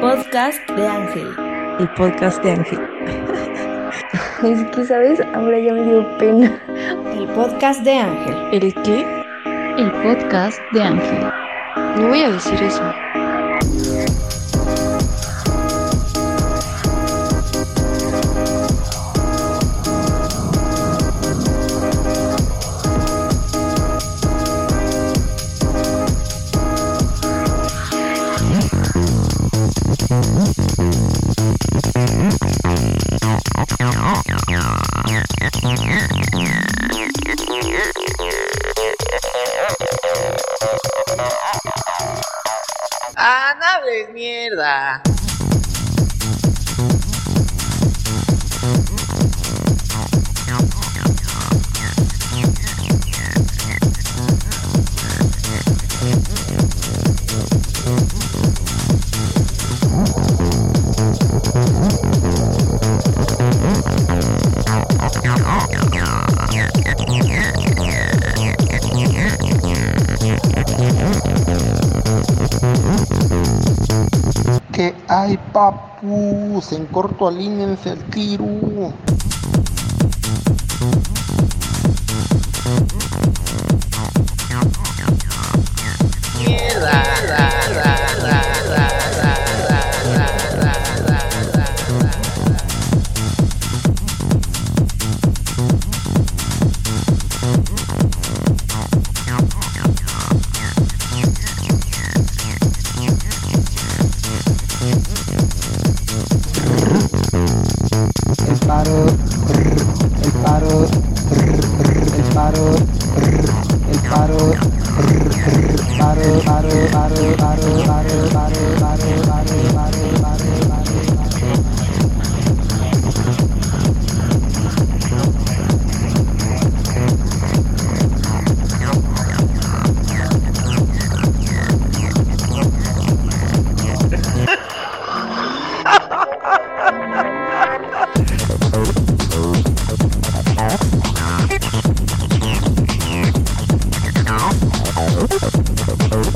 Podcast de Ángel. El podcast de Ángel. es que, ¿sabes? Ahora ya me dio pena. El podcast de Ángel. ¿El qué? El podcast de Ángel. No voy a decir eso. Hables mierda! Que hay papus, en corto alíñense el tiro. I don't. Bye.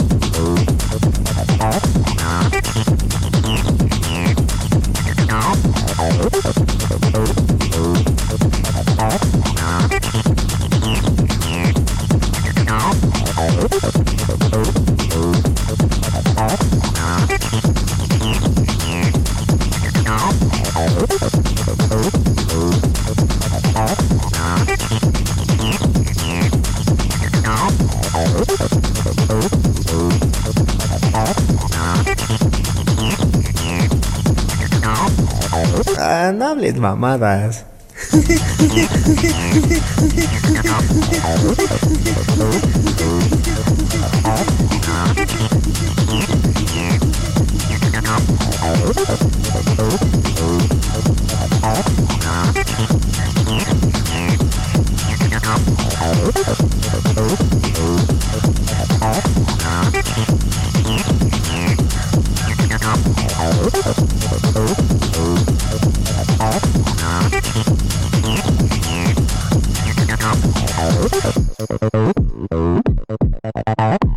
Ah, no hables mamadas. Thank you.